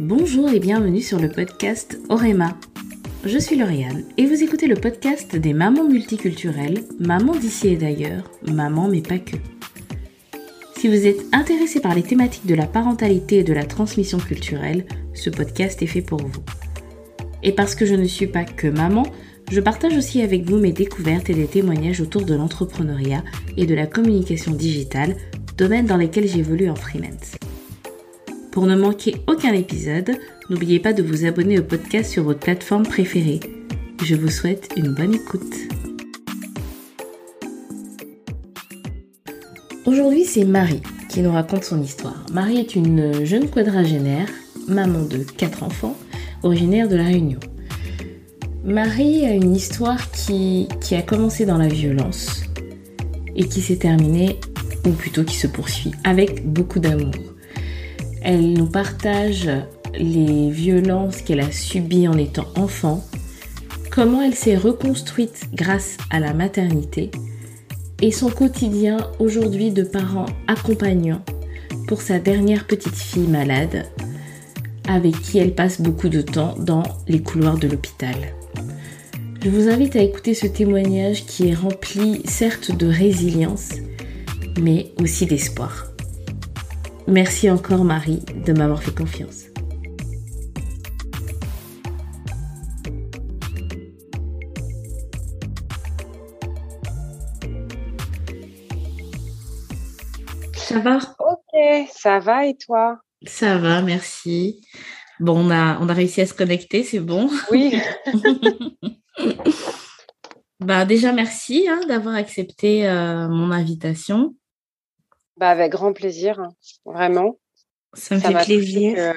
Bonjour et bienvenue sur le podcast Orema. Je suis Lauriane et vous écoutez le podcast des mamans multiculturelles, mamans d'ici et d'ailleurs, mamans mais pas que. Si vous êtes intéressé par les thématiques de la parentalité et de la transmission culturelle, ce podcast est fait pour vous. Et parce que je ne suis pas que maman, je partage aussi avec vous mes découvertes et des témoignages autour de l'entrepreneuriat et de la communication digitale, domaines dans lesquels j'évolue en freelance. Pour ne manquer aucun épisode, n'oubliez pas de vous abonner au podcast sur votre plateforme préférée. Je vous souhaite une bonne écoute. Aujourd'hui, c'est Marie qui nous raconte son histoire. Marie est une jeune quadragénaire, maman de quatre enfants, originaire de La Réunion. Marie a une histoire qui, qui a commencé dans la violence et qui s'est terminée, ou plutôt qui se poursuit, avec beaucoup d'amour. Elle nous partage les violences qu'elle a subies en étant enfant, comment elle s'est reconstruite grâce à la maternité et son quotidien aujourd'hui de parent accompagnant pour sa dernière petite fille malade avec qui elle passe beaucoup de temps dans les couloirs de l'hôpital. Je vous invite à écouter ce témoignage qui est rempli certes de résilience, mais aussi d'espoir. Merci encore Marie de m'avoir fait confiance. Ça va? Ok, ça va et toi? Ça va, merci. Bon, on a, on a réussi à se connecter, c'est bon? Oui. bah, déjà, merci hein, d'avoir accepté euh, mon invitation. Bah, avec grand plaisir, hein, vraiment. Ça me fait plaisir.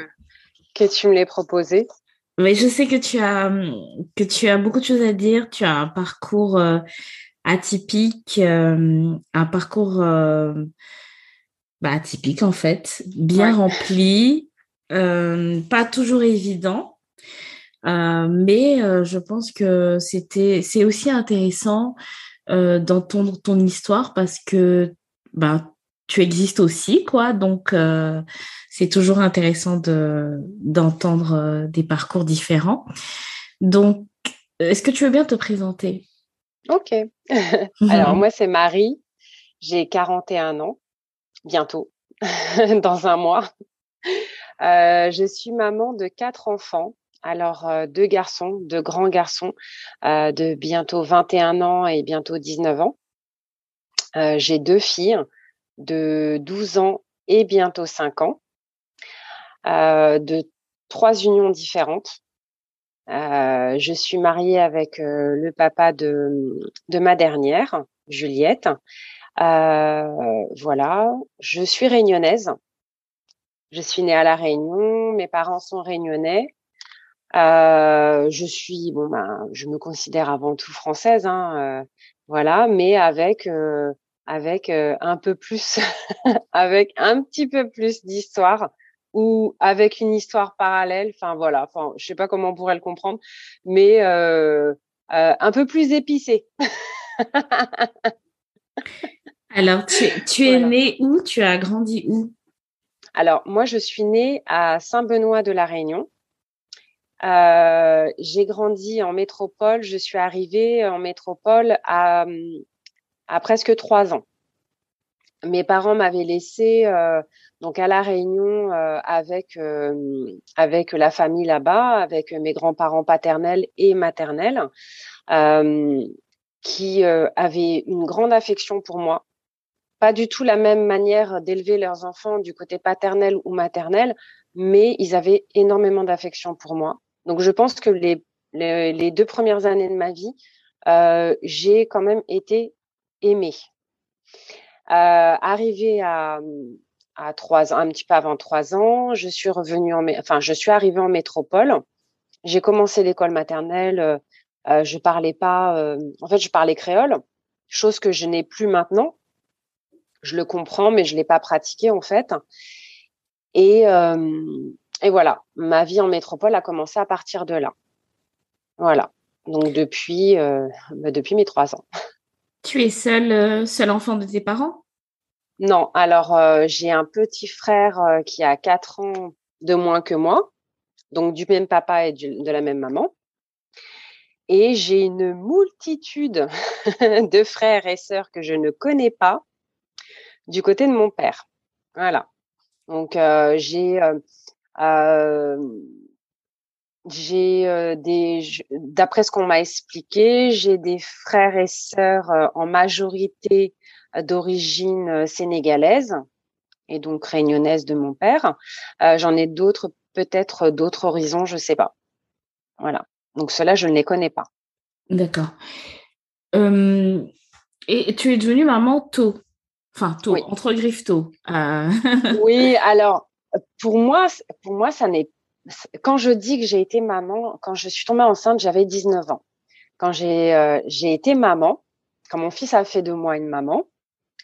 Que, tu me l'aies proposé. Mais je sais que tu as que tu as beaucoup de choses à dire. Tu as un parcours euh, atypique, euh, un parcours bah, atypique en fait, bien rempli, pas toujours évident. Euh, mais euh, je pense que c'était, c'est aussi intéressant euh, d'entendre ton histoire parce que ben, tu existes aussi, quoi. Donc, c'est toujours intéressant de, d'entendre des parcours différents. Donc, est-ce que tu veux bien te présenter? Ok. Alors, moi, c'est Marie. J'ai 41 ans, bientôt, dans un mois. je suis maman de quatre enfants alors, euh, deux garçons, deux grands garçons euh, de bientôt 21 ans et bientôt 19 ans. Euh, j'ai deux filles de 12 ans et bientôt 5 ans, de trois unions différentes. je suis mariée avec le papa de, de ma dernière, Juliette. voilà, je suis réunionnaise. Je suis née à La Réunion, mes parents sont réunionnais. Euh, je suis, bon, ben, je me considère avant tout française, hein, euh, voilà, mais avec, euh, avec un peu plus, avec un petit peu plus d'histoire ou avec une histoire parallèle. Enfin voilà, enfin, je sais pas comment on pourrait le comprendre, mais un peu plus épicé. Alors, tu, tu es née où? Tu as grandi où? Alors, moi, je suis née à Saint-Benoît de la Réunion. Euh, j'ai grandi en métropole. Je suis arrivée en métropole à, à presque trois ans. Mes parents m'avaient laissé euh, donc à la Réunion euh, avec euh, avec la famille là-bas, avec mes grands-parents paternels et maternels, euh, qui avaient une grande affection pour moi. Pas du tout la même manière d'élever leurs enfants du côté paternel ou maternel, mais ils avaient énormément d'affection pour moi. Donc, je pense que les, les, deux premières années de ma vie, euh, j'ai quand même été aimée. Euh, arrivée à, à trois un petit peu avant trois ans, je suis revenue en, enfin, je suis arrivée en métropole. J'ai commencé l'école maternelle. Euh, euh je parlais pas, euh, en fait, je parlais créole, chose que je n'ai plus maintenant. Je le comprends, mais je l'ai pas pratiqué en fait. Et euh, et voilà, ma vie en métropole a commencé à partir de là. Voilà. Donc depuis, euh, bah, depuis mes trois ans. Tu es seul, euh, seul enfant de tes parents? Non. Alors euh, j'ai un petit frère qui a quatre ans de moins que moi. donc du même papa et de la même maman. Et j'ai une multitude de frères et sœurs que je ne connais pas du côté de mon père. Voilà. Donc euh, j'ai euh, euh, j'ai des d'après ce qu'on m'a expliqué, j'ai des frères et sœurs en majorité d'origine sénégalaise et donc réunionnaise de mon père. J'en ai d'autres peut-être d'autres horizons, je sais pas. Voilà. Donc cela, je ne les connais pas. D'accord. et tu es devenue maman tôt? Enfin, tôt, entre griffes tôt. Euh. oui, alors, pour moi, pour moi, ça n'est. Quand je dis que j'ai été maman, quand je suis tombée enceinte, j'avais 19 ans. Quand j'ai euh, j'ai été maman, quand mon fils a fait de moi une maman,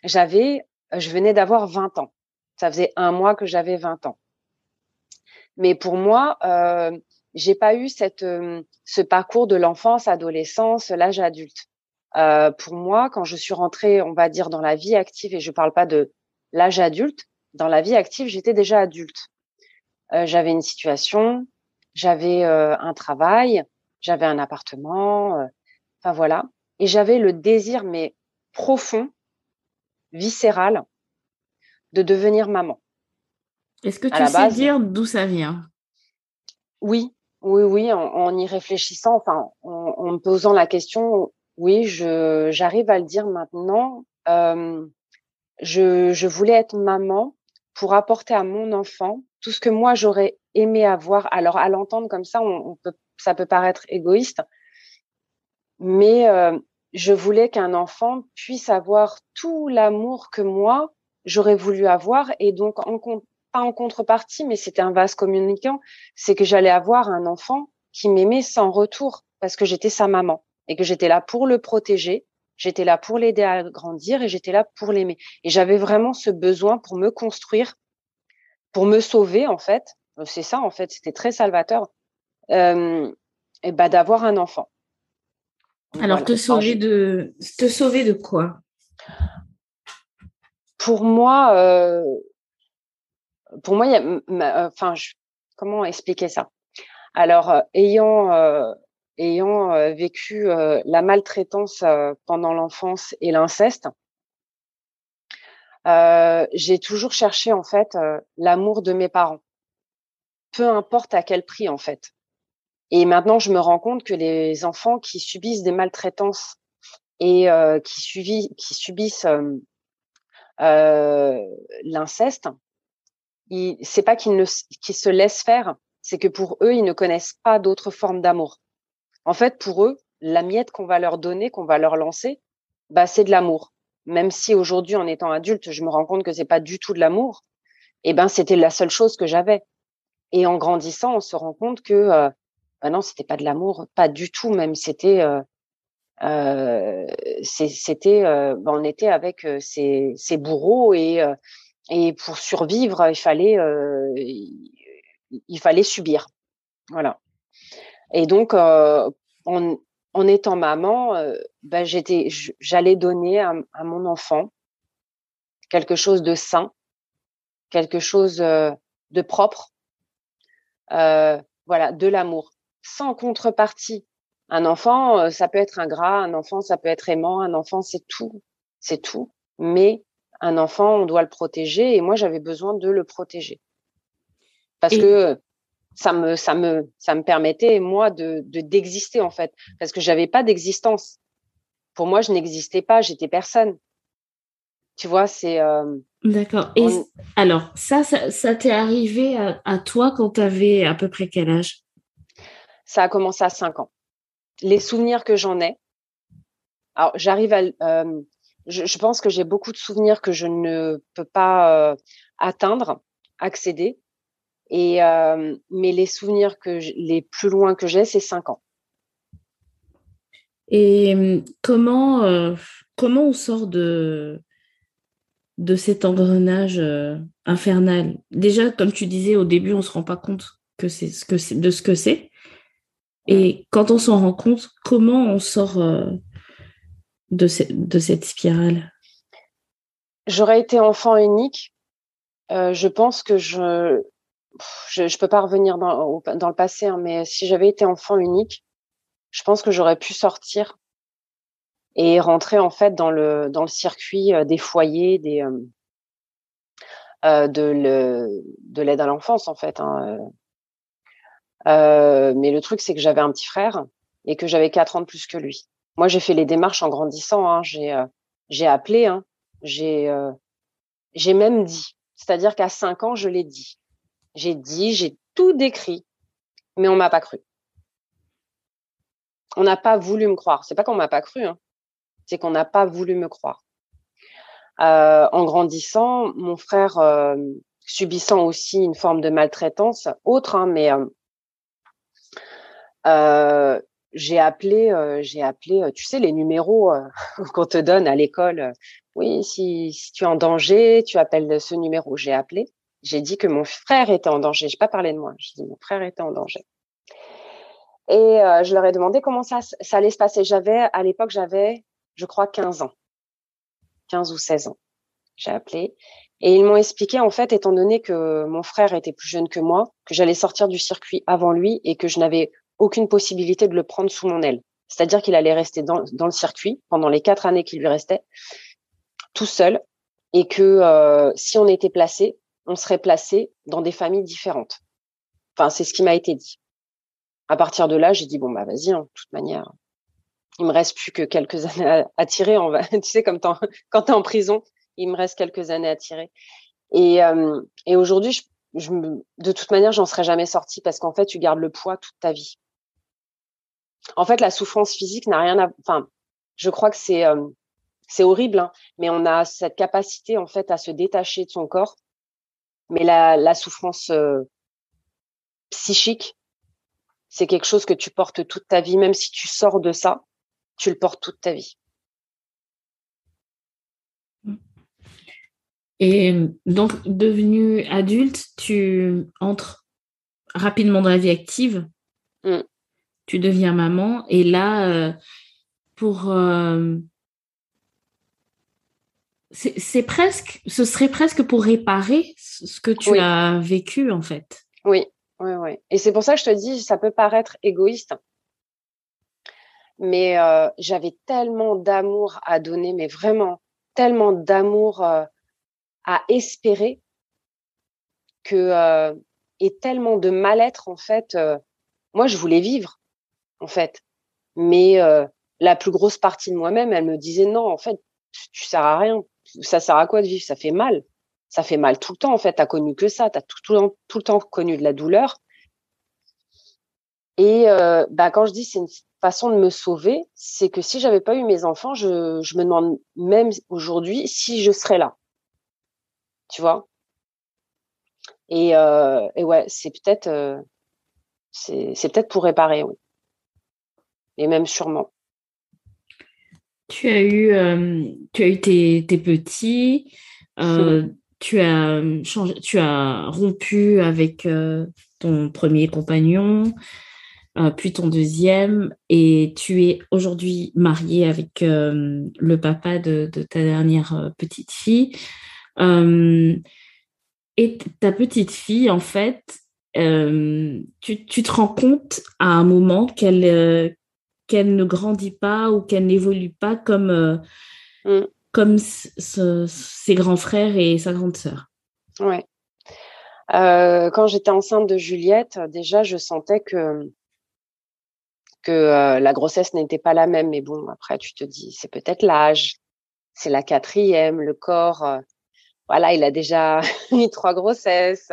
j'avais, je venais d'avoir 20 ans. Ça faisait un mois que j'avais 20 ans. Mais pour moi, euh, j'ai pas eu cette euh, ce parcours de l'enfance, adolescence, l'âge adulte. Euh, pour moi, quand je suis rentrée, on va dire, dans la vie active, et je parle pas de l'âge adulte, dans la vie active, j'étais déjà adulte. Euh, j'avais une situation, j'avais euh, un travail, j'avais un appartement, euh, enfin voilà. Et j'avais le désir, mais profond, viscéral, de devenir maman. Est-ce que tu sais dire d'où ça vient? Oui, oui, oui, en, en, y réfléchissant, enfin, en, en me posant la question, oui, je j'arrive à le dire maintenant. Euh, je, je voulais être maman pour apporter à mon enfant tout ce que moi j'aurais aimé avoir. Alors à l'entendre comme ça, on, peut, ça peut paraître égoïste, mais euh, je voulais qu'un enfant puisse avoir tout l'amour que moi j'aurais voulu avoir et donc pas en contrepartie, mais c'était un vase communicant, c'est que j'allais avoir un enfant qui m'aimait sans retour parce que j'étais sa maman et que j'étais là pour le protéger, j'étais là pour l'aider à grandir et j'étais là pour l'aimer. Et j'avais vraiment ce besoin pour me construire, pour me sauver en fait. C'est ça en fait, c'était très salvateur. Euh, et bah d'avoir un enfant. Alors te sauver de te sauver de quoi? Pour moi, euh, pour moi, il y a, enfin, comment expliquer ça? Alors, euh, ayant ayant euh, vécu euh, la maltraitance euh, pendant l'enfance et l'inceste, j'ai toujours cherché en fait l'amour de mes parents, peu importe à quel prix en fait. Et maintenant, je me rends compte que les enfants qui subissent des maltraitances et qui, qui subissent l'inceste, c'est pas qu'ils se laissent faire, c'est que pour eux, ils ne connaissent pas d'autres formes d'amour. En fait, pour eux, la miette qu'on va leur donner, qu'on va leur lancer, bah, c'est de l'amour. Même si aujourd'hui, en étant adulte, je me rends compte que c'est pas du tout de l'amour, eh ben, c'était la seule chose que j'avais. Et en grandissant, on se rend compte que, euh, bah non, c'était pas de l'amour, pas du tout, même c'était, euh, euh, c'était, bah, on était avec euh, ces, ces bourreaux et, euh, et pour survivre, il fallait, il fallait subir. Voilà. Et donc, euh, en, étant maman, euh, ben j'étais, j'allais donner à, à, mon enfant quelque chose de sain, quelque chose euh, de propre, euh, voilà, de l'amour, sans contrepartie. Un enfant, ça peut être ingrat, un enfant, ça peut être aimant, un enfant, c'est tout, c'est tout. Mais un enfant, on doit le protéger, et moi, j'avais besoin de le protéger parce que ça me ça me ça me permettait moi de d'exister en fait. Parce que j'avais pas d'existence. Pour moi je n'existais pas j'étais personne. Tu vois c'est euh, d'accord. Et alors ça ça, t'est arrivé à, toi quand tu avais à peu près quel âge? Ça a commencé à 5 ans. Les souvenirs que j'en ai alors j'arrive à euh, je, je, pense que j'ai beaucoup de souvenirs que je ne peux pas euh, atteindre accéder et euh, mais les souvenirs que les plus loin que j'ai, c'est cinq ans. Et hum, comment euh, comment on sort de de cet engrenage euh, infernal? Déjà, comme tu disais au début, on se rend pas compte que c'est ce que c'est de ce que c'est. Et quand on s'en rend compte, comment on sort de, de cette spirale? J'aurais été enfant unique. je pense que je je ne peux pas revenir dans, dans le passé, hein, mais si j'avais été enfant unique, je pense que j'aurais pu sortir et rentrer en fait dans le dans le circuit euh, des foyers, des euh, euh de de l'aide à l'enfance en fait. Hein. Euh, mais le truc c'est que j'avais un petit frère et que j'avais quatre ans de plus que lui. Moi j'ai fait les démarches en grandissant. Hein. J'ai j'ai appelé. Hein. J'ai j'ai même dit. C'est-à-dire qu'à cinq ans je l'ai dit. J'ai dit, j'ai tout décrit, mais on m'a pas cru. On n'a pas voulu me croire. C'est pas qu'on m'a pas cru, hein. c'est qu'on n'a pas voulu me croire. Euh, en grandissant, mon frère euh, subissant aussi une forme de maltraitance autre, hein, mais euh, j'ai appelé, j'ai appelé, tu sais, les numéros qu'on te donne à l'école. oui, si, si tu es en danger, tu appelles ce numéro. J'ai appelé j'ai dit que mon frère était en danger. Je n'ai pas parlé de moi. J'ai dit mon frère était en danger. Et euh, je leur ai demandé comment ça, ça allait se passer. J'avais, à l'époque, j'avais, je crois, 15 ans. 15 ou 16 ans. J'ai appelé. Et ils m'ont expliqué, en fait, étant donné que mon frère était plus jeune que moi, que j'allais sortir du circuit avant lui et que je n'avais aucune possibilité de le prendre sous mon aile. C'est-à-dire qu'il allait rester dans, dans, le circuit pendant les quatre années qui lui restaient, tout seul, et que euh, si on était placé, on serait placé dans des familles différentes. Enfin, c'est ce qui m'a été dit. À partir de là, j'ai dit bon bah vas-y, hein, de toute manière, il me reste plus que quelques années à, tirer. Tu sais, comme quand t'es en prison, il me reste quelques années à tirer. Et, euh, aujourd'hui, de toute manière, j'en serais jamais sortie parce qu'en fait, tu gardes le poids toute ta vie. En fait, la souffrance physique n'a rien à. Enfin, je crois que c'est euh, horrible, hein, mais on a cette capacité en fait à se détacher de son corps mais la, la souffrance euh, psychique, c'est quelque chose que tu portes toute ta vie, même si tu sors de ça, tu le portes toute ta vie. Et donc, devenu adulte, tu entres rapidement dans la vie active. Mmh. Tu deviens maman. Et là, euh, pour euh, c'est presque, ce serait presque pour réparer ce que tu as vécu en fait. Oui, oui, oui. Et c'est pour ça que je te dis, ça peut paraître égoïste, mais euh, j'avais tellement d'amour à donner, mais vraiment tellement d'amour euh, à espérer que euh, et tellement de mal-être en fait. moi, je voulais vivre en fait, mais la plus grosse partie de moi-même, elle me disait non, en fait, tu sers à rien ça sert à quoi de vivre? Ça fait mal. Ça fait mal tout le temps, en fait. Tu connu que ça. Tu as tout, le temps connu de la douleur. Et euh, bah, quand je dis c'est une façon de me sauver, c'est que si j'avais pas eu mes enfants, je, je me demande même aujourd'hui si je serais là. Tu vois? Et, euh, et ouais, c'est peut-être euh, c'est peut-être pour réparer, oui. Et même sûrement. Tu as eu, euh, tu as eu tes, petits, euh, tu, as changé, tu as rompu avec euh, ton premier compagnon, puis ton deuxième, et tu es aujourd'hui mariée avec le papa de, ta dernière petite fille. et ta petite fille, en fait, tu, tu, te rends compte à un moment qu'elle qu'elle ne grandit pas ou qu'elle n'évolue pas comme, euh, mm. comme ses grands frères et sa grande sœur. Ouais. Euh, quand j'étais enceinte de Juliette, déjà, je sentais que que euh, la grossesse n'était pas la même. Mais bon, après, tu te dis, c'est peut-être l'âge, c'est la quatrième, le corps. voilà, il a déjà eu trois grossesses.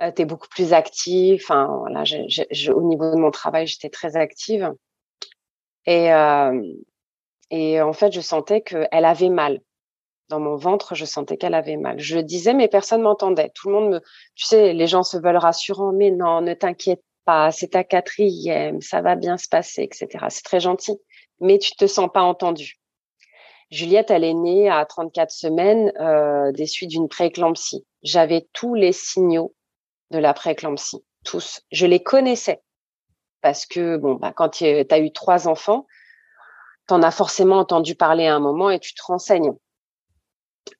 tu es beaucoup plus active. Enfin, voilà, au niveau de mon travail, j'étais très active. Et, en fait, je sentais qu'elle avait mal. Dans mon ventre, je sentais qu'elle avait mal. Je disais, mais personne m'entendait. Tout le monde me, tu sais, les gens se veulent rassurants, mais non, ne t'inquiète pas, c'est ta quatrième, ça va bien se passer, etc. C'est très gentil, mais tu te sens pas entendu. Juliette, elle est née à 34 semaines des suites d'une prééclampsie. J'avais tous les signaux de la prééclampsie, tous. Je les connaissais parce que bon, bah, quand tu as eu trois enfants, tu en as forcément entendu parler à un moment et tu te renseignes.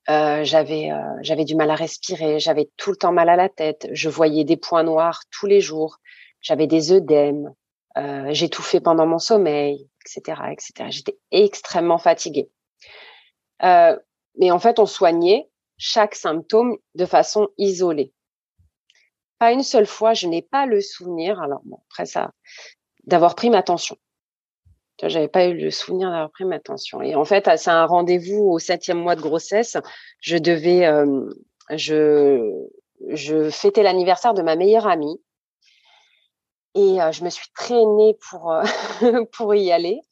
j'avais j'avais du mal à respirer, j'avais tout le temps mal à la tête, je voyais des points noirs tous les jours, j'avais des œdèmes, j'étouffais pendant mon sommeil, etc., etc. J'étais extrêmement fatiguée. mais en fait, on soignait chaque symptôme de façon isolée. Pas une seule fois, je n'ai pas le souvenir, alors bon, après ça, d'avoir pris ma tension. J'avais pas eu le souvenir d'avoir pris ma tension. Et en fait, c'est un rendez-vous au septième mois de grossesse. Je devais, euh, je, je fêtais l'anniversaire de ma meilleure amie. Et euh, je me suis traînée pour, euh, pour y aller.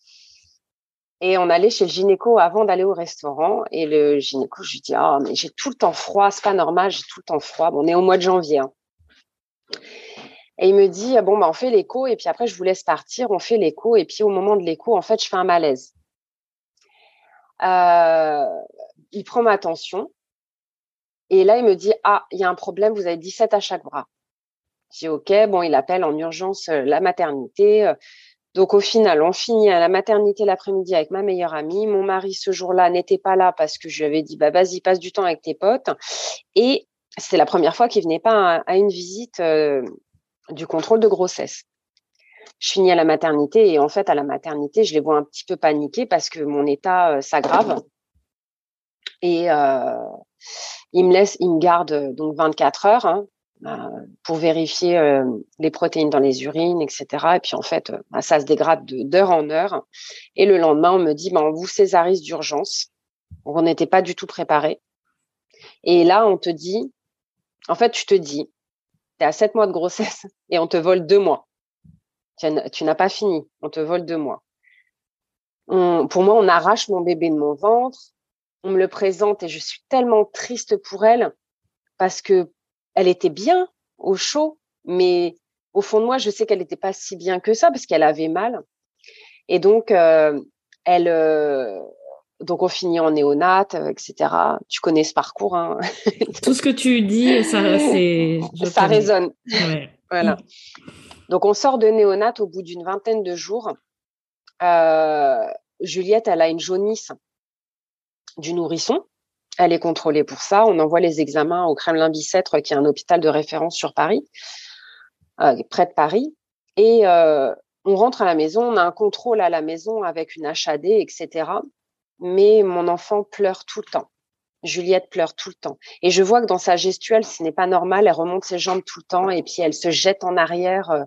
Et on allait chez le gynéco avant d'aller au restaurant. Et le gynéco, je lui dis, ah, mais j'ai tout le temps froid, c'est pas normal, j'ai tout le temps froid. Bon, on est au mois de janvier. Hein. Et il me dit, bon, bah, on fait l'écho et puis après, je vous laisse partir, on fait l'écho. Et puis au moment de l'écho, en fait, je fais un malaise. Euh, il prend ma tension. Et là, il me dit, ah, il y a un problème, vous avez 17 à chaque bras. Dis, OK, bon, il appelle en urgence euh, la maternité. Donc au final, on finit à la maternité l'après-midi avec ma meilleure amie. Mon mari ce jour-là n'était pas là parce que je lui avais dit bah vas-y passe du temps avec tes potes. Et c'était la première fois qu'il venait pas à, une visite euh, du contrôle de grossesse. Je finis à la maternité et en fait à la maternité je les vois un petit peu paniquer parce que mon état euh, s'aggrave et euh, il me laisse, il me garde donc 24 heures. Hein, euh, pour vérifier euh, les protéines dans les urines, etc. Et puis en fait, euh, bah, ça se dégrade d'heure en heure. Et le lendemain, on me dit, bah, on vous césarise d'urgence. On n'était pas du tout préparé. Et là, on te dit, en fait, tu te dis, tu es à sept mois de grossesse et on te vole deux mois. Tu n'as pas fini, on te vole deux mois. pour moi, on arrache mon bébé de mon ventre, on me le présente et je suis tellement triste pour elle parce que elle était bien au chaud, mais au fond de moi, je sais qu'elle n'était pas si bien que ça parce qu'elle avait mal. Et donc, euh, elle, euh, donc on finit en néonate, euh, etc. Tu connais ce parcours. Hein Tout ce que tu dis, ça, ça résonne. voilà. Donc on sort de néonate au bout d'une vingtaine de jours. Juliette, elle a une jaunisse du nourrisson. Elle est contrôlée pour ça. On envoie les examens au Kremlin-Bicêtre, qui est un hôpital de référence sur Paris, euh, près de Paris. Et euh, on rentre à la maison, on a un contrôle à la maison avec une HAD, etc. Mais mon enfant pleure tout le temps. Juliette pleure tout le temps. Et je vois que dans sa gestuelle, ce n'est pas normal. Elle remonte ses jambes tout le temps et puis elle se jette en arrière. Euh,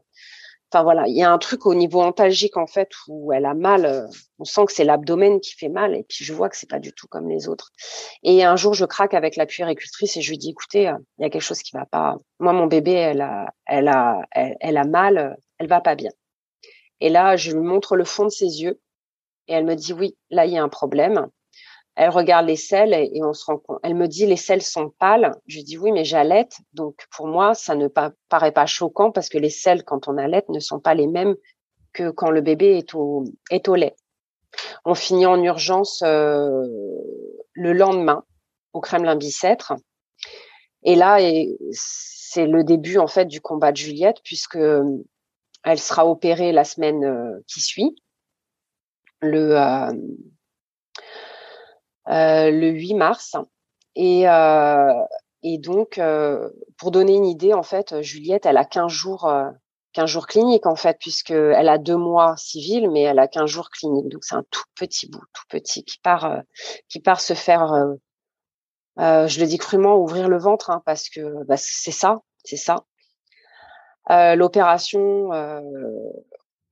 Enfin voilà, il y a un truc au niveau antalgique en fait où elle a mal. Euh, on sent que c'est l'abdomen qui fait mal et puis je vois que c'est pas du tout comme les autres. Et un jour, je craque avec la puéricultrice et je lui dis écoutez, euh, il y a quelque chose qui va pas. Moi, mon bébé, elle a, elle a, elle, a mal, elle va pas bien. Et là, je lui montre le fond de ses yeux et elle me dit oui, là il y a un problème. Elle regarde les selles et, on se rend compte. Elle me dit les selles sont pâles. Je dis oui, mais j'allaite. Donc pour moi, ça ne paraît pas choquant parce que les selles, quand on allaite, ne sont pas les mêmes que quand le bébé est au, lait. On finit en urgence euh, le lendemain au Kremlin-Bicêtre. Et là, c'est le début en fait du combat de Juliette puisque euh, elle sera opérée la semaine euh, qui suit. Le euh, le 8 mars. Et, euh, et donc, euh, pour donner une idée, en fait, Juliette, elle a 15 jours 15 jours cliniques en fait, puisqu'elle a deux mois civil, mais elle a 15 jours cliniques. Donc c'est un tout petit bout, tout petit, qui part, qui part se faire, euh, je le dis crûment, ouvrir le ventre, hein, parce que bah, c'est ça, c'est ça. Euh, L'opération,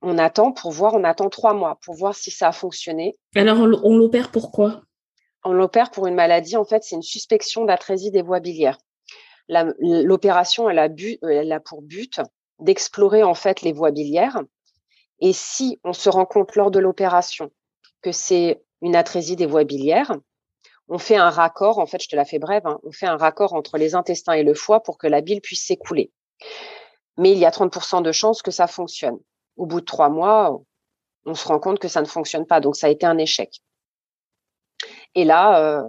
on attend pour voir, on attend trois mois pour voir si ça a fonctionné. Alors on l'opère pourquoi on l'opère pour une maladie, en fait, c'est une suspicion d'atrésie des voies biliaires. L'opération, elle, a elle a pour but d'explorer en fait les voies biliaires. Et si on se rend compte lors de l'opération que c'est une atrésie des voies biliaires, on fait un raccord, en fait, je te la fais brève, hein, on fait un raccord entre les intestins et le foie pour que la bile puisse s'écouler. Mais il y a 30% de chances que ça fonctionne. Au bout de trois mois, on se rend compte que ça ne fonctionne pas. Donc, ça a été un échec. Et là, euh,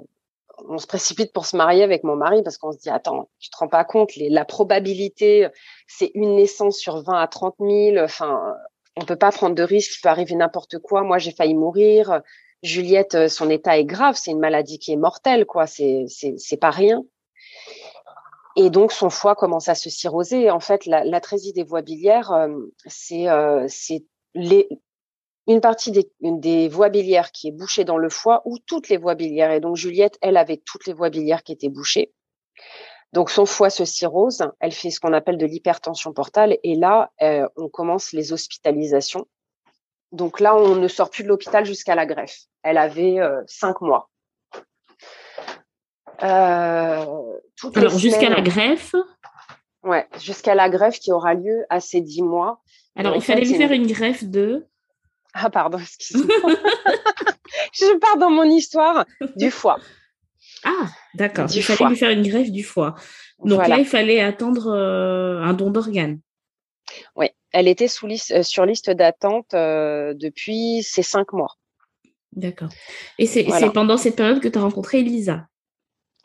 on se précipite pour se marier avec mon mari parce qu'on se dit attends, tu te rends pas compte, la probabilité, c'est une naissance sur 20 à 30 000. Enfin, on peut pas prendre de risques, il peut arriver n'importe quoi. Moi, j'ai failli mourir. Juliette, son état est grave, c'est une maladie qui est mortelle, quoi. C'est pas rien. Et donc son foie commence à se cirrhoser. En fait, l'atrésie des voies biliaires, c'est c'est les une partie des, des, voies biliaires qui est bouchée dans le foie ou toutes les voies biliaires. Et donc Juliette, elle avait toutes les voies biliaires qui étaient bouchées. Donc son foie se cirrhose, elle fait ce qu'on appelle de l'hypertension portale et là euh, on commence les hospitalisations. Donc là on ne sort plus de l'hôpital jusqu'à la greffe. Elle avait euh, cinq mois. Euh, Alors jusqu'à la greffe Ouais, jusqu'à la greffe qui aura lieu à ces dix mois. Alors il fallait lui faire une greffe de ah pardon, excuse-moi. Je pars dans mon histoire du foie. Ah, d'accord. Il fallait lui faire une greffe du foie. Donc là, il fallait attendre euh, un don d'organes. Oui, elle était sous liste, euh, sur liste d'attente euh, depuis ces cinq mois. D'accord. Et c'est pendant cette période que tu as rencontré Elisa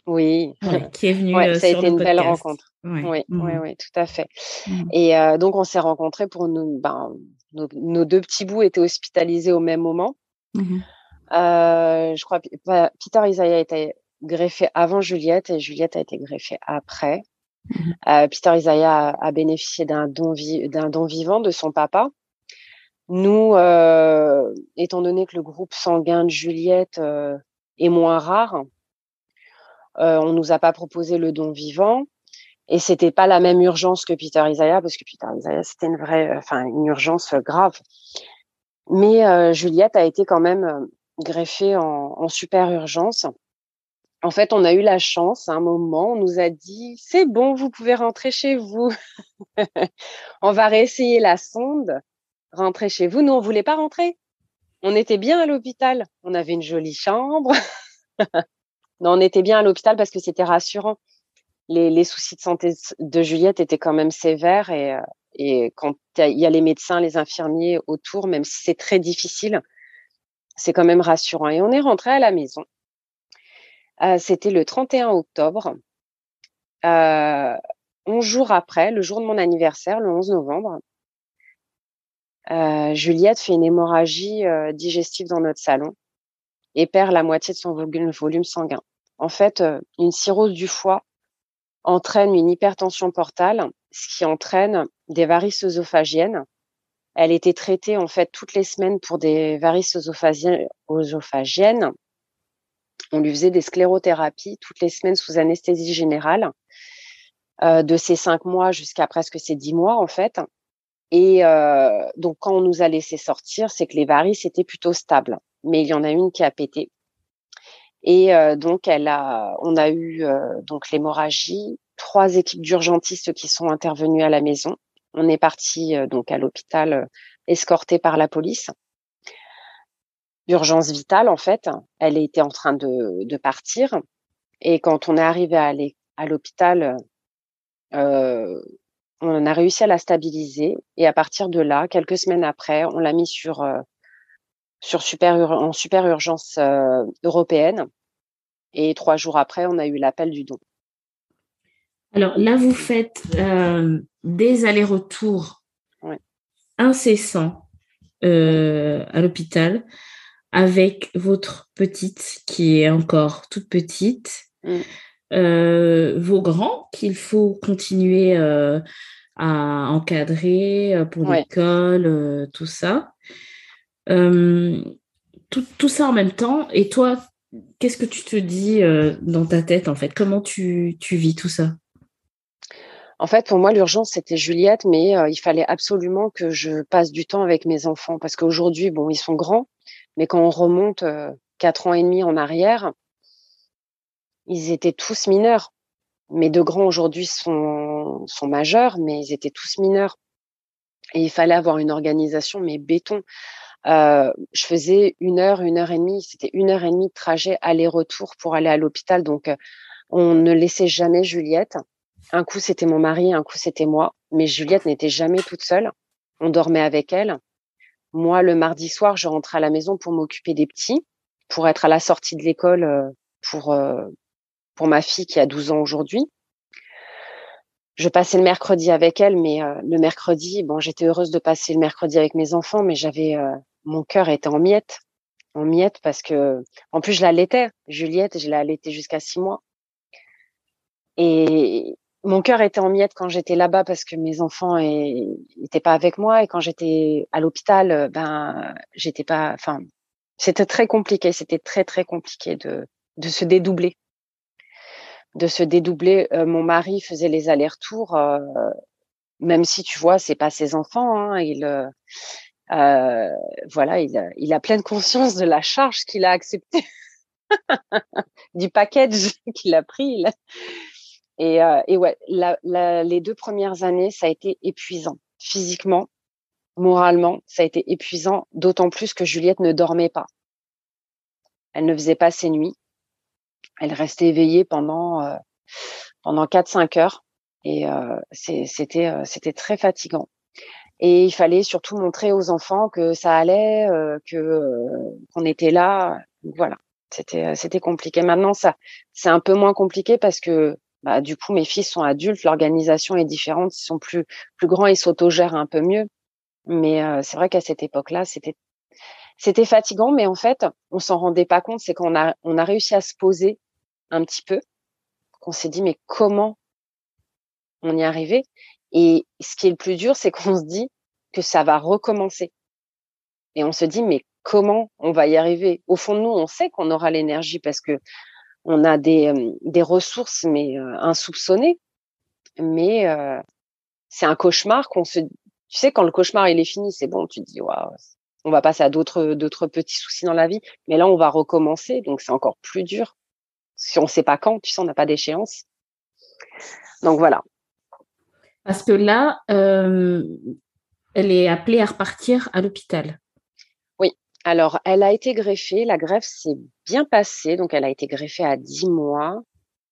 oui, qui est venue. ça a été une belle rencontre. Oui, oui, mmh. oui, tout à fait. Mmh. Et donc on s'est rencontrés pour nous. Ben, nos, deux petits bouts étaient hospitalisés au même moment. Mmh je crois Peter Isaiah a été greffé avant Juliette et Juliette a été greffée après. Mmh euh, Peter Isaiah a, bénéficié d'un don, don vivant de son papa. Nous, euh, étant donné que le groupe sanguin de Juliette euh, est moins rare, on nous a pas proposé le don vivant et c'était pas la même urgence que Peter Isaiah parce que Peter Isaiah c'était une vraie, enfin une urgence grave. Mais Juliette a été quand même greffée en, en super urgence en fait, on a eu la chance, à un moment, on nous a dit, c'est bon, vous pouvez rentrer chez vous. on va réessayer la sonde, rentrer chez vous. Nous, on voulait pas rentrer. On était bien à l'hôpital. On avait une jolie chambre. On était bien à l'hôpital parce que c'était rassurant. Les, soucis de santé de Juliette étaient quand même sévères et, euh, quand il y a les médecins, les infirmiers autour, même si c'est très difficile, c'est quand même rassurant. Et on est rentré à la maison. Euh, c'était le 31 octobre. Euh, 11 jours après, le jour de mon anniversaire, le 11 novembre, euh, Juliette fait une hémorragie digestive dans notre salon et perd la moitié de son volume, sanguin. En fait, une cirrhose du foie entraîne une hypertension portale, ce qui entraîne des varices œsophagiennes. Elle était traitée en fait toutes les semaines pour des varices œsophagiennes on lui faisait des sclérothérapies toutes les semaines sous anesthésie générale, euh, de ces cinq mois jusqu'à presque ces dix mois en fait. Et euh, donc quand on nous a laissé sortir, c'est que les varices étaient plutôt stables, mais il y en a une qui a pété. Et euh, donc elle a, on a eu donc l'hémorragie, trois équipes d'urgentistes qui sont intervenues à la maison. On est parti donc à l'hôpital escorté par la police d'urgence vitale, en fait. Elle était en train de, partir. Et quand on est arrivé à, à l'hôpital, euh, on a réussi à la stabiliser. Et à partir de là, quelques semaines après, on l'a mis sur, euh, sur super, en super urgence euh, européenne. Et trois jours après, on a eu l'appel du don. Alors là, vous faites euh, des allers-retours incessants à l'hôpital avec votre petite qui est encore toute petite, mm. euh, vos grands qu'il faut continuer euh, à encadrer euh, pour l'école, tout ça. Tout, ça en même temps. Et toi, qu'est-ce que tu te dis dans ta tête en fait? Comment tu, tu vis tout ça? En fait, pour moi, l'urgence, c'était Juliette, mais il fallait absolument que je passe du temps avec mes enfants parce qu'aujourd'hui, bon, ils sont grands, mais quand on remonte euh, quatre ans et demi en arrière, ils étaient tous mineurs. Mes deux grands aujourd'hui sont, sont majeurs, mais ils étaient tous mineurs. Et il fallait avoir une organisation, mais béton. Euh, je faisais une heure, une heure et demie. C'était une heure et demie de trajet aller-retour pour aller à l'hôpital. Donc, on ne laissait jamais Juliette. Un coup, c'était mon mari, un coup, c'était moi. Mais Juliette n'était jamais toute seule. On dormait avec elle. Moi, le mardi soir, je rentrais à la maison pour m'occuper des petits, pour être à la sortie de l'école pour, pour ma fille qui a 12 ans aujourd'hui. Je passais le mercredi avec elle, mais euh, le mercredi, bon, j'étais heureuse de passer le mercredi avec mes enfants, mais j'avais mon cœur était en miettes. en miettes parce que, en plus, je l'allaitais. Juliette, je l'ai allaitée jusqu'à six mois. Et mon cœur était en miettes quand j'étais là-bas parce que mes enfants n'étaient pas avec moi et quand j'étais à l'hôpital, ben j'étais pas. Enfin, c'était très compliqué. C'était très très compliqué de de se dédoubler, de se dédoubler. Euh, mon mari faisait les allers-retours, euh, même si tu vois, c'est pas ses enfants. Hein, il euh, voilà, il a, pleine conscience de la charge qu'il a acceptée, du package qu'il a pris. Et, et ouais, les deux premières années, ça a été épuisant physiquement, moralement, ça a été épuisant, d'autant plus que Juliette ne dormait pas. Elle ne faisait pas ses nuits. Elle restait éveillée pendant euh, pendant quatre cinq heures et euh, c'était euh, c'était très fatigant. Et il fallait surtout montrer aux enfants que ça allait, euh, que euh, qu'on était là. Voilà, c'était c'était compliqué. Maintenant, ça c'est un peu moins compliqué parce que bah, du coup mes fils sont adultes, l'organisation est différente, ils sont plus plus grands, ils s'autogèrent un peu mieux. Mais euh, c'est vrai qu'à cette époque-là, c'était c'était fatigant, mais en fait, on s'en rendait pas compte. C'est qu'on a on a réussi à se poser un petit peu, qu'on s'est dit mais comment on y arrivait et ce qui est le plus dur, c'est qu'on se dit que ça va recommencer. Et on se dit, mais comment on va y arriver? Au fond de nous, on sait qu'on aura l'énergie parce que on a des, euh, des ressources, mais euh, insoupçonnées. Mais euh, c'est un cauchemar qu'on se. Tu sais, quand le cauchemar il est fini, c'est bon. Tu te dis, waouh, on va passer à d'autres d'autres petits soucis dans la vie. Mais là, on va recommencer, donc c'est encore plus dur. Si on sait pas quand, tu sais, on n'a pas d'échéance. Donc voilà. Parce que là, euh, elle est appelée à repartir à l'hôpital. Oui. Alors, elle a été greffée. La greffe s'est bien passée. Donc, elle a été greffée à 10 mois.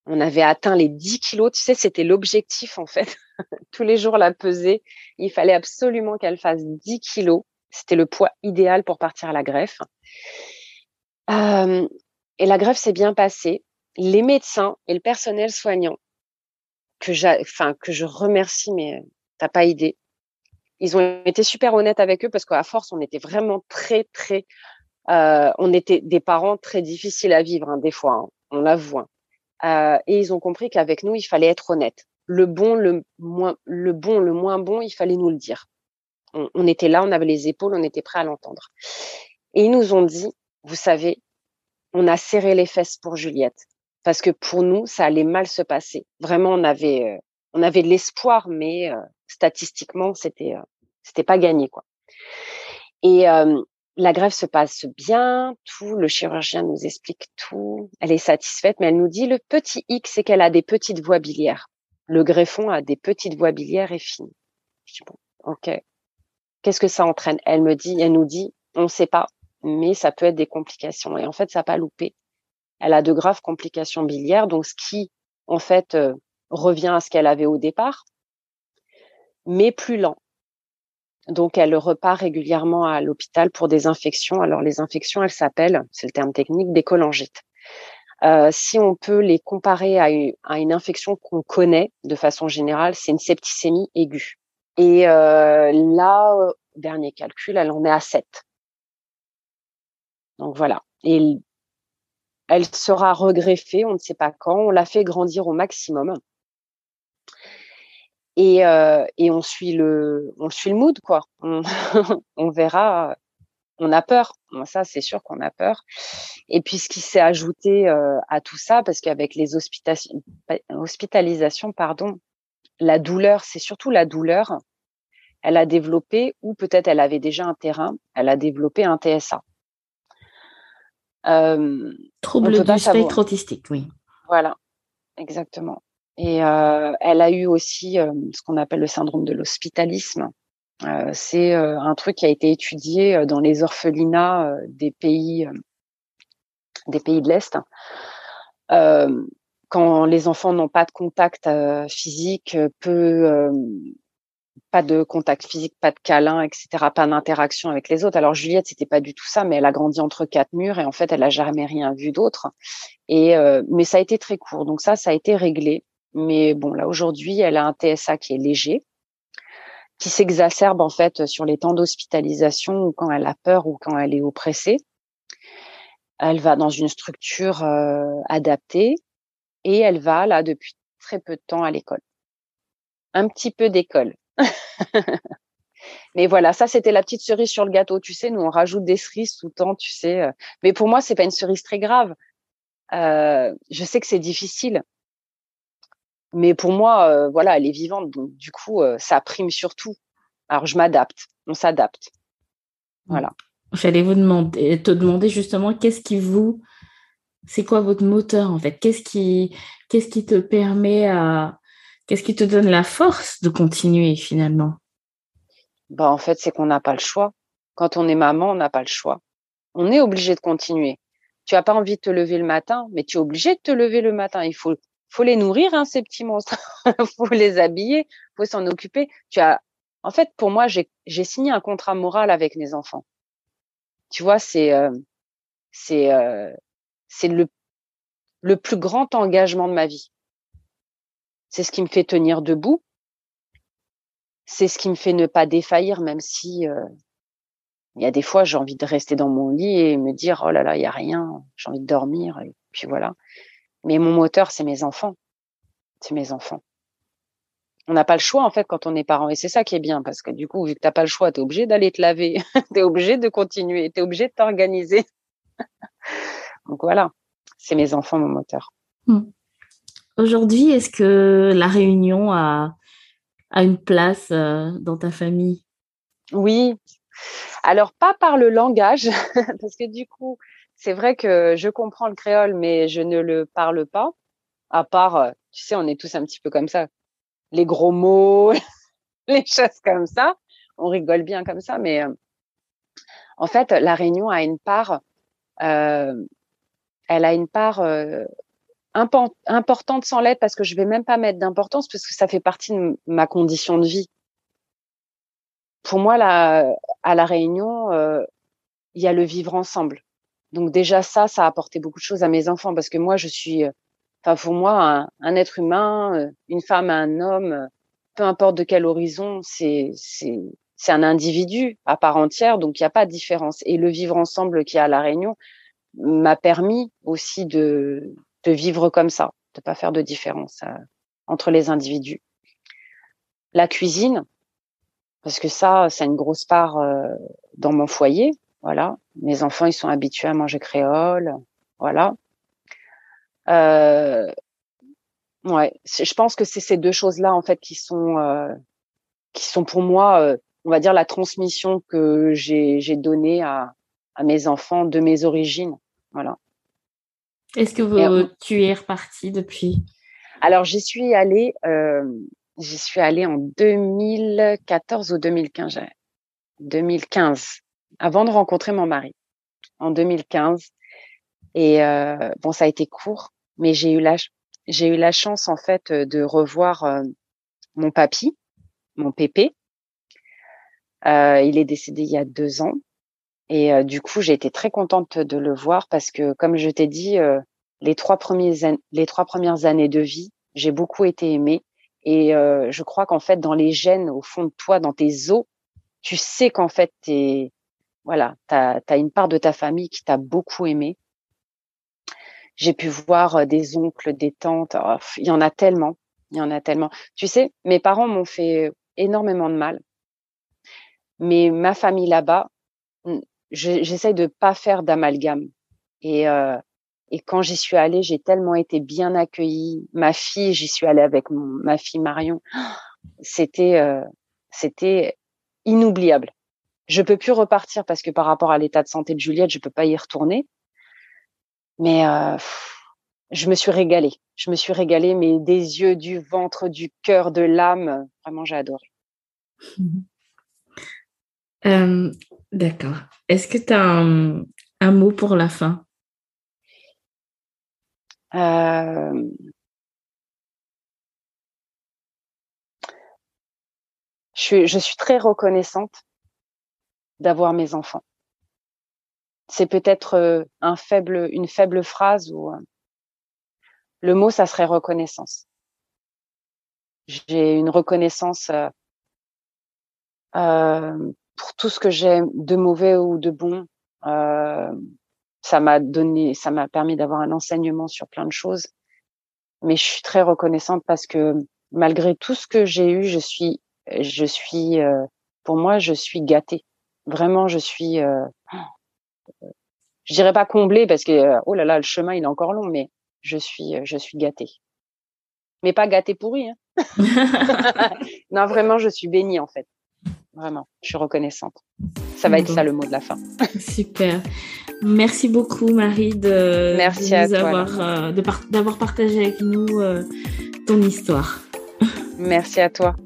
On avait atteint les 10 kilos. Tu sais, c'était l'objectif, en fait. Tous les jours, la peser. Il fallait absolument qu'elle fasse 10 kilos. C'était le poids idéal pour partir à la greffe. Euh, et la greffe s'est bien passée. Les médecins et le personnel soignant que enfin que je remercie, mais t'as pas idée. Ils ont été super honnêtes avec eux parce qu'à force, on était vraiment très très, euh, on était des parents très difficiles à vivre hein, des fois, hein, on l'avoue. Hein. Euh, et ils ont compris qu'avec nous, il fallait être honnête. Le bon, le moins bon, il fallait nous le dire. On, était là, on avait les épaules, on était prêt à l'entendre. Et ils nous ont dit, vous savez, on a serré les fesses pour Juliette parce que pour nous, ça allait mal se passer. Vraiment, on avait, euh, on avait de l'espoir, mais euh, statistiquement, c'était, euh, c'était pas gagné, quoi. Et la grève se passe bien, tout. Le chirurgien nous explique tout. Elle est satisfaite, mais elle nous dit le petit X, c'est qu'elle a des petites voies biliaires. Le greffon a des petites voies biliaires et fines. Je dis bon, ok. Qu'est-ce que ça entraîne? Elle me dit, elle nous dit, on ne sait pas, mais ça peut être des complications. Et en fait, ça n'a pas loupé elle a de graves complications biliaires, donc ce qui, en fait, euh, revient à ce qu'elle avait au départ, mais plus lent. Donc, elle repart régulièrement à l'hôpital pour des infections. Alors, les infections, elles s'appellent, c'est le terme technique, des cholangites. Euh, si on peut les comparer à une, à une infection qu'on connaît de façon générale, c'est une septicémie aiguë. Et euh, là, dernier calcul, elle en est à 7. Donc voilà. Et elle sera regreffée, on ne sait pas quand. On l'a fait grandir au maximum. Et, euh, et on suit le, on suit le mood, quoi. On, on verra. On a peur. ça, c'est sûr qu'on a peur. Et puis, ce qui s'est ajouté euh, à tout ça, parce qu'avec les hospitalisations, pardon, la douleur, c'est surtout la douleur. Elle a développé, ou peut-être elle avait déjà un terrain, elle a développé un TSA. Euh, Trouble du spectre autistique, oui. Voilà, exactement. Et euh, elle a eu aussi euh, ce qu'on appelle le syndrome de l'hospitalisme. C'est un truc qui a été étudié dans les orphelinats des pays des pays de l'Est. Quand les enfants n'ont pas de contact physique, peu pas de contact physique, pas de câlin, etc., pas d'interaction avec les autres. Alors Juliette, c'était pas du tout ça, mais elle a grandi entre quatre murs et en fait, elle a jamais rien vu d'autre. Et euh, mais ça a été très court, donc ça, ça a été réglé. Mais bon, là aujourd'hui, elle a un TSA qui est léger, qui s'exacerbe en fait sur les temps d'hospitalisation ou quand elle a peur ou quand elle est oppressée. Elle va dans une structure adaptée et elle va là depuis très peu de temps à l'école. Un petit peu d'école. Mais voilà, ça c'était la petite cerise sur le gâteau. Tu sais, nous on rajoute des cerises tout le temps, tu sais. Mais pour moi, c'est pas une cerise très grave. Euh, je sais que c'est difficile, mais pour moi, euh, voilà, elle est vivante, donc du coup, euh, ça prime surtout. Alors je m'adapte, on s'adapte. Voilà. J'allais vous demander, te demander justement, qu'est-ce qui vous, c'est quoi votre moteur en fait? Qu'est-ce qui, qu'est-ce qui te permet à, qu'est-ce qui te donne la force de continuer finalement? Bah en fait, c'est qu'on n'a pas le choix. Quand on est maman, on n'a pas le choix. On est obligé de continuer. Tu as pas envie de te lever le matin, mais tu es obligé de te lever le matin. Il faut, faut les nourrir, hein, ces petits monstres. faut les habiller, faut s'en occuper. Tu as, en fait, pour moi, j'ai, j'ai signé un contrat moral avec mes enfants. Tu vois, c'est, euh, c'est, euh, c'est le, le plus grand engagement de ma vie. C'est ce qui me fait tenir debout. C'est ce qui me fait ne pas défaillir, même si euh, il y a des fois, j'ai envie de rester dans mon lit et me dire, oh là là, il y a rien, j'ai envie de dormir, et puis voilà. Mais mon moteur, c'est mes enfants. C'est mes enfants. On n'a pas le choix, en fait, quand on est parent. Et c'est ça qui est bien, parce que du coup, vu que t'as pas le choix, tu es obligé d'aller te laver, tu es obligé de continuer, tu es obligé de t'organiser. Donc voilà, c'est mes enfants, mon moteur. Hmm. Aujourd'hui, est-ce que la réunion a, a une place euh, dans ta famille? Oui, alors, pas par le langage, parce que du coup, c'est vrai que je comprends le créole, mais je ne le parle pas, à part, euh, tu sais, on est tous un petit peu comme ça. Les gros mots, les choses comme ça. On rigole bien comme ça, mais euh, en fait, la Réunion a une part, euh, elle a une part importante sans l'être parce que je vais même pas mettre d'importance parce que ça fait partie de ma condition de vie pour moi, là, à la Réunion, euh, il y a le vivre ensemble. Donc déjà ça, ça a apporté beaucoup de choses à mes enfants parce que moi, je suis, euh, enfin pour moi, un, être humain, euh, une femme, un homme, peu importe de quel horizon, c'est c'est c'est un individu à part entière, donc il n'y a pas de différence. Et le vivre ensemble qui a à la Réunion m'a permis aussi de de vivre comme ça, de pas faire de différence entre les individus. La cuisine, parce que ça, c'est une grosse part euh, dans mon foyer. Voilà, mes enfants, ils sont habitués à manger créole. Voilà. Euh, ouais, je pense que c'est ces deux choses-là en fait qui sont euh, qui sont pour moi, euh, on va dire, la transmission que j'ai j'ai donnée à à mes enfants de mes origines. Voilà. Est-ce que vous, tu es reparti depuis? Alors j'y suis allée. Euh, J'y suis allée en 2014 ou 2015. 2015, avant de rencontrer mon mari. En 2015. Et euh, bon, ça a été court, mais j'ai eu la j'ai eu la chance en fait de revoir euh, mon papy, mon pépé. Euh, il est décédé il y a deux ans. Et euh, du coup, j'ai été très contente de le voir parce que, comme je t'ai dit, euh, les trois premiers les trois premières années de vie, j'ai beaucoup été aimée. Et euh, je crois qu'en fait, dans les gènes, au fond de toi, dans tes os, tu sais qu'en fait, t'es, voilà, t'as as une part de ta famille qui t'a beaucoup aimé. J'ai pu voir des oncles, des tantes. Oh, il y en a tellement. Il y en a tellement. Tu sais, mes parents m'ont fait énormément de mal. Mais ma famille là-bas, j'essaye de pas faire d'amalgame. Et euh, et quand j'y suis allée, j'ai tellement été bien accueillie. Ma fille, j'y suis allée avec ma fille Marion. C'était, euh, c'était inoubliable. Je peux plus repartir parce que par rapport à l'état de santé de Juliette, je peux pas y retourner. Mais euh, je me suis régalée. Je me suis régalée, mais des yeux, du ventre, du cœur, de l'âme. Vraiment, j'ai adoré. Euh, d'accord. Est-ce que tu as un, mot pour la fin? Euh, je, suis, très reconnaissante d'avoir mes enfants. C'est peut-être euh, une faible phrase ou euh, le mot, ça serait reconnaissance. J'ai une reconnaissance pour tout ce que j'ai de mauvais ou de bon. Euh, ça m'a donné, ça m'a permis d'avoir un enseignement sur plein de choses. Mais je suis très reconnaissante parce que malgré tout ce que j'ai eu, je suis, je suis, euh, pour moi, je suis gâtée. Vraiment, je suis, euh, je dirais pas comblée parce que euh, oh là là, le chemin il est encore long, mais je suis, je suis gâtée. Mais pas gâtée pourrie. Hein. non, vraiment, je suis bénie en fait. Vraiment, je suis reconnaissante. Ça va être ça le mot de la fin. Super. Merci beaucoup Marie de, Merci avoir, d'avoir partagé avec nous ton histoire. Merci à toi.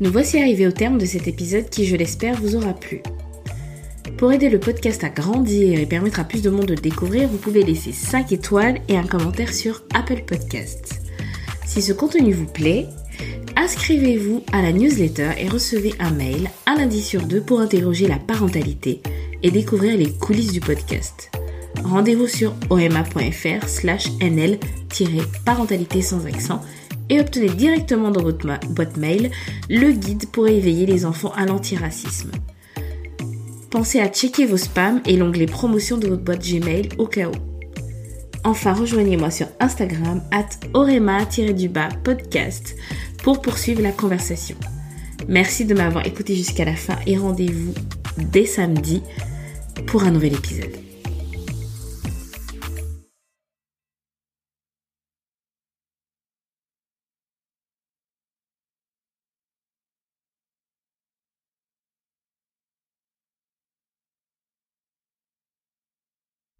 Nous voici arrivés au terme de cet épisode qui, je l'espère, vous aura plu. Pour aider le podcast à grandir et permettre à plus de monde de le découvrir, vous pouvez laisser 5 étoiles et un commentaire sur Apple Podcasts. Si ce contenu vous plaît, inscrivez-vous à la newsletter et recevez un mail un lundi sur deux pour interroger la parentalité et découvrir les coulisses du podcast. Rendez-vous sur oma.fr slash nl-parentalité sans accent et obtenez directement dans votre boîte mail le guide pour éveiller les enfants à l'antiracisme. Pensez à checker vos spams et l'onglet promotion de votre boîte Gmail au cas où. Enfin, rejoignez-moi sur Instagram at orema-podcast pour poursuivre la conversation. Merci de m'avoir écouté jusqu'à la fin et rendez-vous dès samedi pour un nouvel épisode.